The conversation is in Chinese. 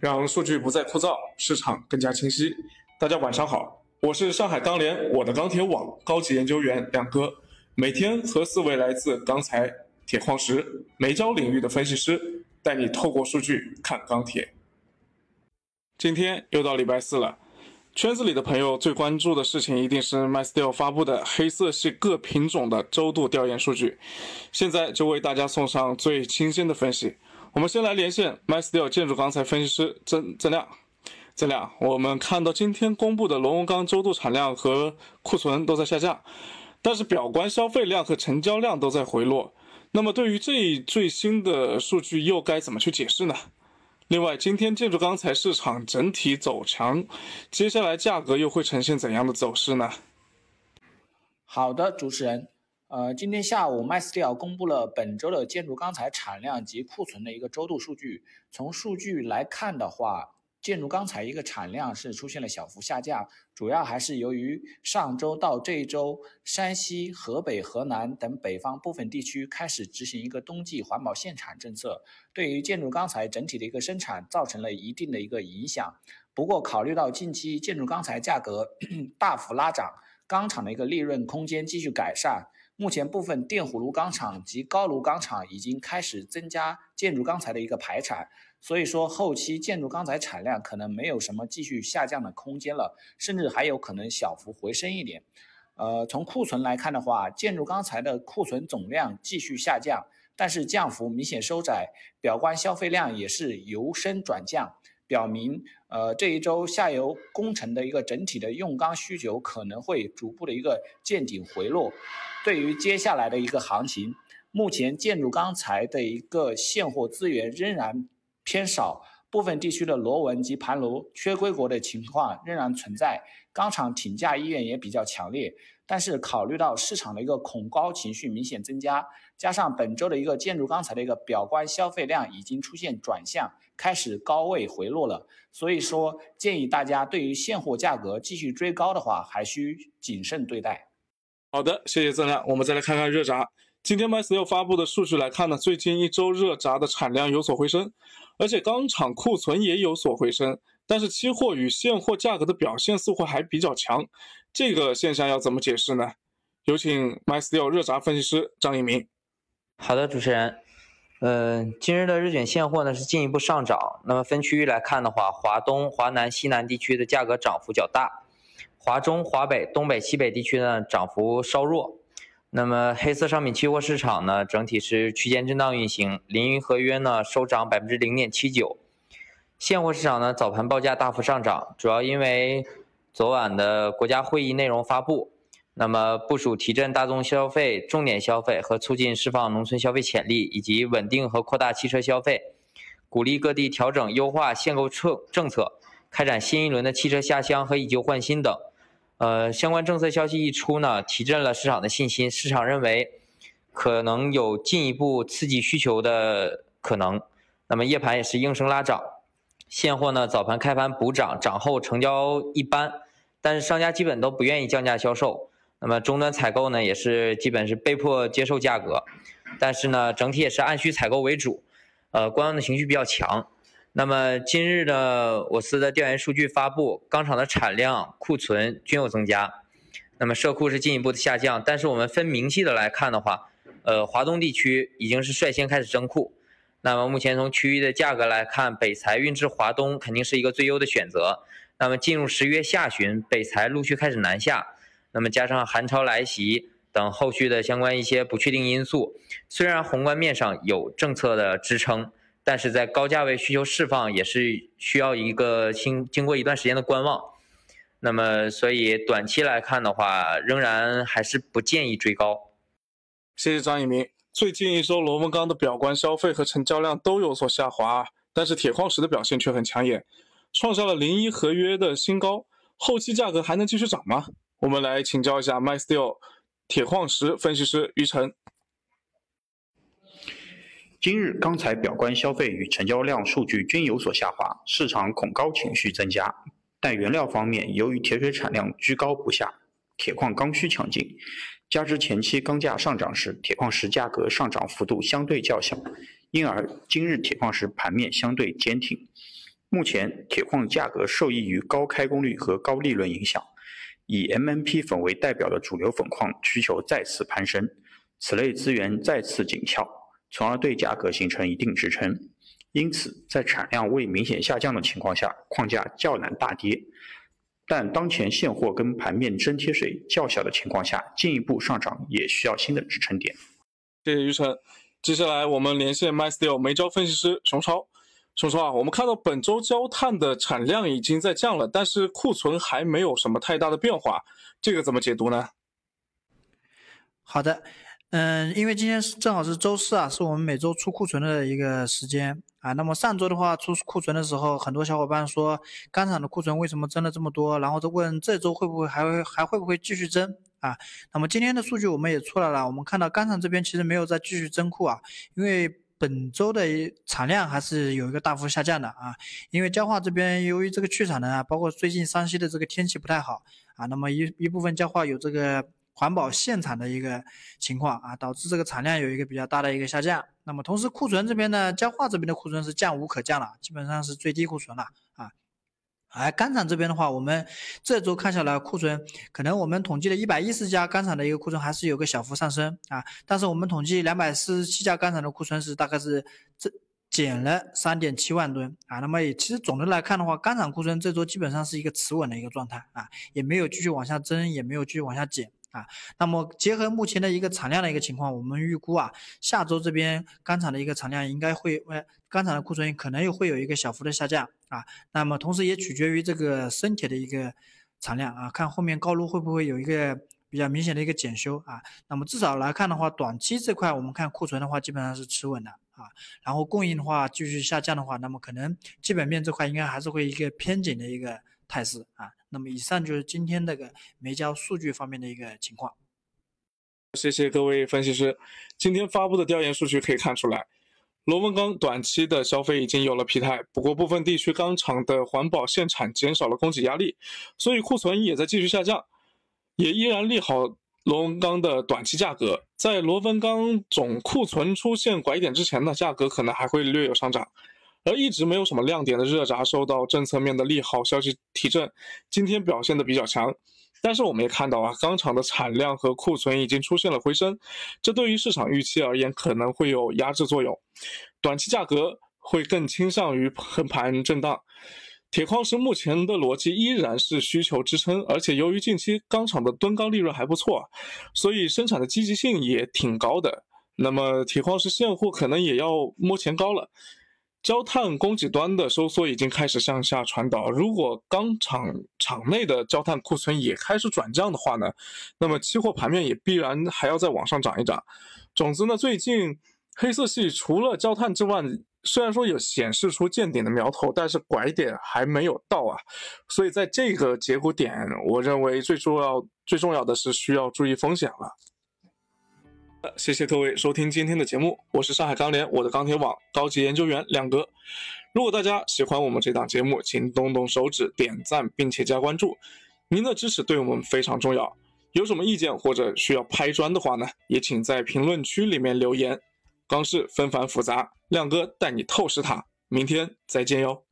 让数据不再枯燥，市场更加清晰。大家晚上好，我是上海钢联我的钢铁网高级研究员亮哥，每天和四位来自钢材、铁矿石、煤焦领域的分析师，带你透过数据看钢铁。今天又到礼拜四了，圈子里的朋友最关注的事情一定是 MySteel 发布的黑色系各品种的周度调研数据。现在就为大家送上最清新的分析。我们先来连线 MySteel 建筑钢材分析师曾曾亮。曾亮，我们看到今天公布的螺纹钢周度产量和库存都在下降，但是表观消费量和成交量都在回落。那么对于这一最新的数据，又该怎么去解释呢？另外，今天建筑钢材市场整体走强，接下来价格又会呈现怎样的走势呢？好的，主持人，呃，今天下午 MySteel 公布了本周的建筑钢材产量及库存的一个周度数据。从数据来看的话，建筑钢材一个产量是出现了小幅下降，主要还是由于上周到这一周，山西、河北、河南等北方部分地区开始执行一个冬季环保限产政策，对于建筑钢材整体的一个生产造成了一定的一个影响。不过，考虑到近期建筑钢材价格 大幅拉涨，钢厂的一个利润空间继续改善，目前部分电弧炉钢厂及高炉钢厂已经开始增加建筑钢材的一个排产。所以说，后期建筑钢材产量可能没有什么继续下降的空间了，甚至还有可能小幅回升一点。呃，从库存来看的话，建筑钢材的库存总量继续下降，但是降幅明显收窄，表观消费量也是由升转降，表明呃这一周下游工程的一个整体的用钢需求可能会逐步的一个见顶回落。对于接下来的一个行情，目前建筑钢材的一个现货资源仍然。偏少，部分地区的螺纹及盘炉缺归国的情况仍然存在，钢厂挺价意愿也比较强烈。但是考虑到市场的一个恐高情绪明显增加，加上本周的一个建筑钢材的一个表观消费量已经出现转向，开始高位回落了，所以说建议大家对于现货价格继续追高的话，还需谨慎对待。好的，谢谢曾亮。我们再来看看热轧。今天 MySQL 发布的数据来看呢，最近一周热轧的产量有所回升。而且钢厂库存也有所回升，但是期货与现货价格的表现似乎还比较强，这个现象要怎么解释呢？有请 MySQL 热轧分析师张一鸣。好的，主持人，嗯，今日的日卷现货呢是进一步上涨。那么分区域来看的话，华东、华南、西南地区的价格涨幅较大，华中、华北、东北、西北地区呢涨幅稍弱。那么黑色商品期货市场呢，整体是区间震荡运行，临云合约呢收涨百分之零点七九，现货市场呢早盘报价大幅上涨，主要因为昨晚的国家会议内容发布，那么部署提振大宗消费、重点消费和促进释放农村消费潜力，以及稳定和扩大汽车消费，鼓励各地调整优化限购策政策，开展新一轮的汽车下乡和以旧换新等。呃，相关政策消息一出呢，提振了市场的信心。市场认为可能有进一步刺激需求的可能。那么夜盘也是应声拉涨，现货呢早盘开盘补涨，涨后成交一般，但是商家基本都不愿意降价销售。那么终端采购呢也是基本是被迫接受价格，但是呢整体也是按需采购为主，呃，观望的情绪比较强。那么今日的我司的调研数据发布，钢厂的产量、库存均有增加，那么社库是进一步的下降。但是我们分明细的来看的话，呃，华东地区已经是率先开始增库。那么目前从区域的价格来看，北材运至华东肯定是一个最优的选择。那么进入十月下旬，北材陆续开始南下，那么加上寒潮来袭等后续的相关一些不确定因素，虽然宏观面上有政策的支撑。但是在高价位需求释放也是需要一个经经过一段时间的观望，那么所以短期来看的话，仍然还是不建议追高。谢谢张一鸣。最近一周螺纹钢的表观消费和成交量都有所下滑，但是铁矿石的表现却很抢眼，创下了零一合约的新高。后期价格还能继续涨吗？我们来请教一下 MySteel 铁矿石分析师于晨。今日钢材表观消费与成交量数据均有所下滑，市场恐高情绪增加。但原料方面，由于铁水产量居高不下，铁矿刚需强劲，加之前期钢价上涨时，铁矿石价格上涨幅度相对较小，因而今日铁矿石盘面相对坚挺。目前铁矿价格受益于高开工率和高利润影响，以 MNP 粉为代表的主流粉矿需求再次攀升，此类资源再次紧俏，从而对价格形成一定支撑。因此，在产量未明显下降的情况下，矿价较难大跌。但当前现货跟盘面真贴水较小的情况下，进一步上涨也需要新的支撑点。谢谢于晨。接下来我们连线 MySteel 煤焦分析师熊超。熊超啊，我们看到本周焦炭的产量已经在降了，但是库存还没有什么太大的变化，这个怎么解读呢？好的，嗯，因为今天是正好是周四啊，是我们每周出库存的一个时间。啊，那么上周的话出库存的时候，很多小伙伴说钢厂的库存为什么增了这么多？然后就问这周会不会还会还会不会继续增啊？那么今天的数据我们也出来了，我们看到钢厂这边其实没有再继续增库啊，因为本周的产量还是有一个大幅下降的啊，因为焦化这边由于这个去产能啊，包括最近山西的这个天气不太好啊，那么一一部分焦化有这个。环保限产的一个情况啊，导致这个产量有一个比较大的一个下降。那么同时库存这边呢，焦化这边的库存是降无可降了，基本上是最低库存了啊。而钢厂这边的话，我们这周看下来库存，可能我们统计的一百一十家钢厂的一个库存还是有个小幅上升啊。但是我们统计两百四十七家钢厂的库存是大概是这减了三点七万吨啊。那么也其实总的来看的话，钢厂库存这周基本上是一个持稳的一个状态啊，也没有继续往下增，也没有继续往下减。啊，那么结合目前的一个产量的一个情况，我们预估啊，下周这边钢厂的一个产量应该会，呃，钢厂的库存可能又会有一个小幅的下降啊。那么同时也取决于这个生铁的一个产量啊，看后面高炉会不会有一个比较明显的一个检修啊。那么至少来看的话，短期这块我们看库存的话基本上是持稳的啊。然后供应的话继续下降的话，那么可能基本面这块应该还是会一个偏紧的一个态势啊。那么以上就是今天这个煤焦数据方面的一个情况。谢谢各位分析师。今天发布的调研数据可以看出来，螺纹钢短期的消费已经有了疲态，不过部分地区钢厂的环保限产减少了供给压力，所以库存也在继续下降，也依然利好螺纹钢的短期价格。在螺纹钢总库存出现拐点之前呢，价格可能还会略有上涨。而一直没有什么亮点的热轧受到政策面的利好消息提振，今天表现的比较强。但是我们也看到啊，钢厂的产量和库存已经出现了回升，这对于市场预期而言可能会有压制作用，短期价格会更倾向于横盘震荡。铁矿石目前的逻辑依然是需求支撑，而且由于近期钢厂的吨钢利润还不错，所以生产的积极性也挺高的。那么铁矿石现货可能也要摸前高了。焦炭供给端的收缩已经开始向下传导，如果钢厂厂内的焦炭库存也开始转降的话呢，那么期货盘面也必然还要再往上涨一涨。总之呢，最近黑色系除了焦炭之外，虽然说有显示出见顶的苗头，但是拐点还没有到啊。所以在这个节骨点，我认为最重要最重要的是需要注意风险了。谢谢各位收听今天的节目，我是上海钢联我的钢铁网高级研究员亮哥。如果大家喜欢我们这档节目，请动动手指点赞并且加关注，您的支持对我们非常重要。有什么意见或者需要拍砖的话呢，也请在评论区里面留言。钢市纷繁复杂，亮哥带你透视它。明天再见哟。